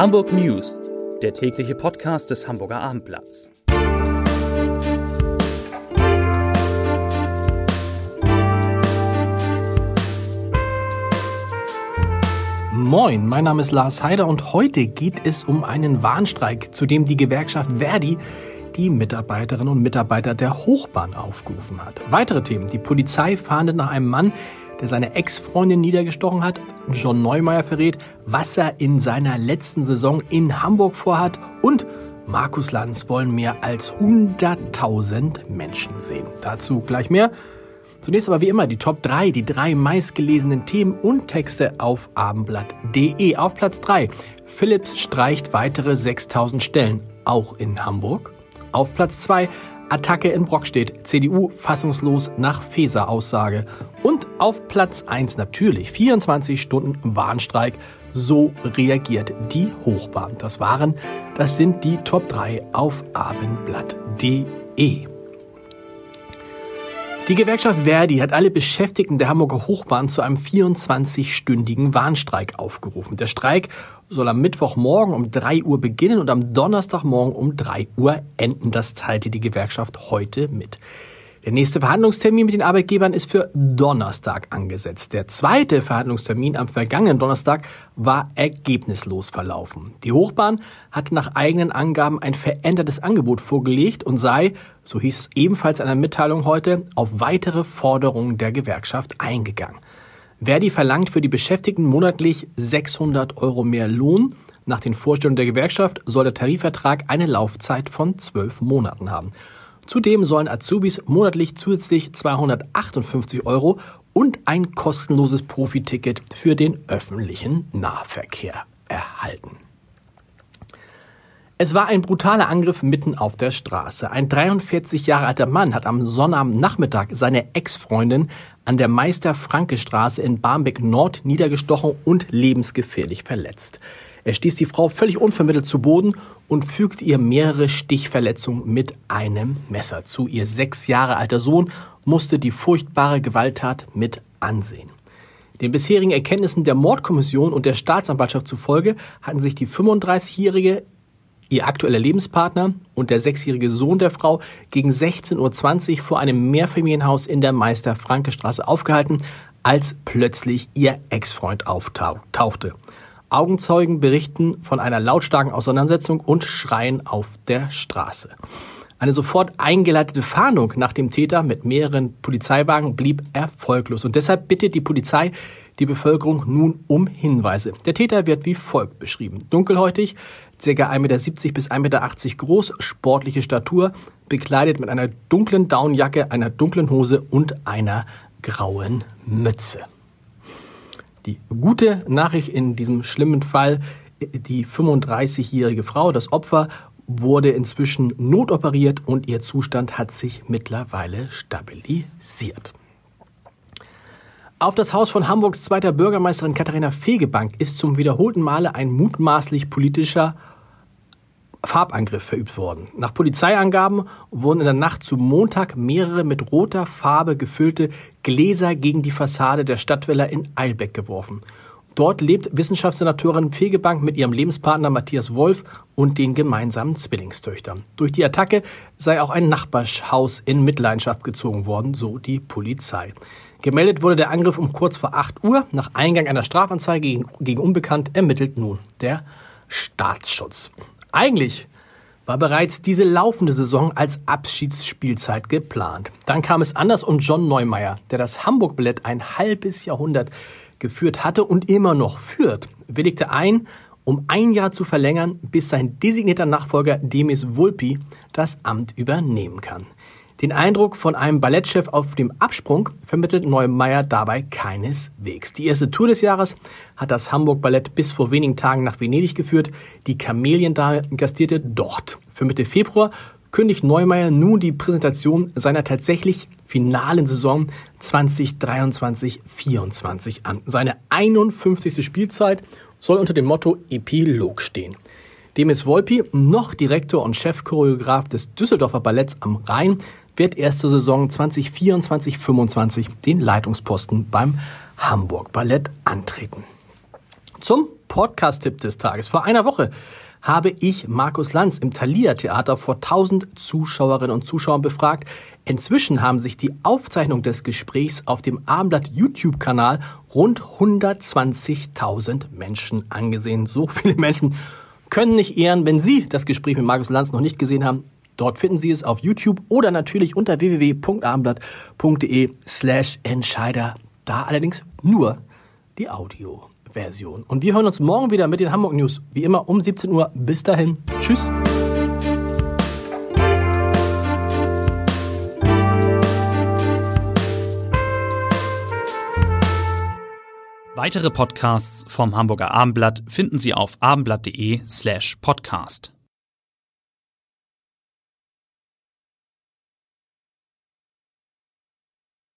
Hamburg News, der tägliche Podcast des Hamburger Abendblatts. Moin, mein Name ist Lars Heider und heute geht es um einen Warnstreik, zu dem die Gewerkschaft Verdi die Mitarbeiterinnen und Mitarbeiter der Hochbahn aufgerufen hat. Weitere Themen. Die Polizei fahndet nach einem Mann, der seine Ex-Freundin niedergestochen hat. John Neumeier verrät, was er in seiner letzten Saison in Hamburg vorhat. Und Markus Lanz wollen mehr als 100.000 Menschen sehen. Dazu gleich mehr. Zunächst aber wie immer die Top 3, die drei meistgelesenen Themen und Texte auf abendblatt.de. Auf Platz 3. Philips streicht weitere 6000 Stellen, auch in Hamburg. Auf Platz 2 Attacke in Brockstedt, CDU fassungslos nach Feser-Aussage. Und auf Platz 1 natürlich 24 Stunden Warnstreik. So reagiert die Hochbahn. Das waren, das sind die Top 3 auf abendblatt.de. Die Gewerkschaft Verdi hat alle Beschäftigten der Hamburger Hochbahn zu einem 24-stündigen Warnstreik aufgerufen. Der Streik soll am Mittwochmorgen um 3 Uhr beginnen und am Donnerstagmorgen um 3 Uhr enden. Das teilte die Gewerkschaft heute mit. Der nächste Verhandlungstermin mit den Arbeitgebern ist für Donnerstag angesetzt. Der zweite Verhandlungstermin am vergangenen Donnerstag war ergebnislos verlaufen. Die Hochbahn hat nach eigenen Angaben ein verändertes Angebot vorgelegt und sei, so hieß es ebenfalls in einer Mitteilung heute, auf weitere Forderungen der Gewerkschaft eingegangen. Verdi verlangt für die Beschäftigten monatlich 600 Euro mehr Lohn. Nach den Vorstellungen der Gewerkschaft soll der Tarifvertrag eine Laufzeit von zwölf Monaten haben. Zudem sollen Azubis monatlich zusätzlich 258 Euro und ein kostenloses Profiticket für den öffentlichen Nahverkehr erhalten. Es war ein brutaler Angriff mitten auf der Straße. Ein 43 Jahre alter Mann hat am Sonnabendnachmittag seine Ex-Freundin an der Meister-Franke-Straße in Barmbek Nord niedergestochen und lebensgefährlich verletzt. Er stieß die Frau völlig unvermittelt zu Boden und fügte ihr mehrere Stichverletzungen mit einem Messer zu. Ihr sechs Jahre alter Sohn musste die furchtbare Gewalttat mit ansehen. Den bisherigen Erkenntnissen der Mordkommission und der Staatsanwaltschaft zufolge hatten sich die 35-Jährige, ihr aktueller Lebenspartner und der sechsjährige Sohn der Frau gegen 16.20 Uhr vor einem Mehrfamilienhaus in der Meister-Franke-Straße aufgehalten, als plötzlich ihr Ex-Freund auftauchte. Augenzeugen berichten von einer lautstarken Auseinandersetzung und Schreien auf der Straße. Eine sofort eingeleitete Fahndung nach dem Täter mit mehreren Polizeiwagen blieb erfolglos und deshalb bittet die Polizei die Bevölkerung nun um Hinweise. Der Täter wird wie folgt beschrieben. Dunkelhäutig, ca. 1,70 Meter bis 1,80 Meter groß, sportliche Statur, bekleidet mit einer dunklen Downjacke, einer dunklen Hose und einer grauen Mütze. Die gute Nachricht in diesem schlimmen Fall, die 35-jährige Frau, das Opfer, wurde inzwischen notoperiert und ihr Zustand hat sich mittlerweile stabilisiert. Auf das Haus von Hamburgs zweiter Bürgermeisterin Katharina Fegebank ist zum wiederholten Male ein mutmaßlich politischer Farbangriff verübt worden. Nach Polizeiangaben wurden in der Nacht zu Montag mehrere mit roter Farbe gefüllte Gläser gegen die Fassade der Stadtvilla in Eilbeck geworfen. Dort lebt Wissenschaftssenatorin Fegebank mit ihrem Lebenspartner Matthias Wolf und den gemeinsamen Zwillingstöchtern. Durch die Attacke sei auch ein Nachbarhaus in Mitleidenschaft gezogen worden, so die Polizei. Gemeldet wurde der Angriff um kurz vor 8 Uhr. Nach Eingang einer Strafanzeige gegen, gegen Unbekannt ermittelt nun der Staatsschutz. Eigentlich war bereits diese laufende Saison als Abschiedsspielzeit geplant. Dann kam es anders und John Neumeier, der das Hamburg-Ballett ein halbes Jahrhundert geführt hatte und immer noch führt, willigte ein, um ein Jahr zu verlängern, bis sein designierter Nachfolger Demis Vulpi das Amt übernehmen kann. Den Eindruck von einem Ballettchef auf dem Absprung vermittelt Neumeier dabei keineswegs. Die erste Tour des Jahres hat das Hamburg Ballett bis vor wenigen Tagen nach Venedig geführt. Die Kameliendame gastierte dort. Für Mitte Februar kündigt Neumeier nun die Präsentation seiner tatsächlich finalen Saison 2023-24 an. Seine 51. Spielzeit soll unter dem Motto Epilog stehen. Demis Volpi, noch Direktor und Chefchoreograf des Düsseldorfer Balletts am Rhein, wird erste Saison 2024-25 den Leitungsposten beim Hamburg Ballett antreten. Zum Podcast-Tipp des Tages. Vor einer Woche habe ich Markus Lanz im Thalia Theater vor 1000 Zuschauerinnen und Zuschauern befragt. Inzwischen haben sich die Aufzeichnung des Gesprächs auf dem Abendblatt YouTube-Kanal rund 120.000 Menschen angesehen. So viele Menschen können nicht ehren, wenn Sie das Gespräch mit Markus Lanz noch nicht gesehen haben. Dort finden Sie es auf YouTube oder natürlich unter www.abendblatt.de slash Entscheider. Da allerdings nur die Audioversion. Und wir hören uns morgen wieder mit den Hamburg News. Wie immer um 17 Uhr. Bis dahin. Tschüss. Weitere Podcasts vom Hamburger Abendblatt finden Sie auf abendblatt.de slash podcast.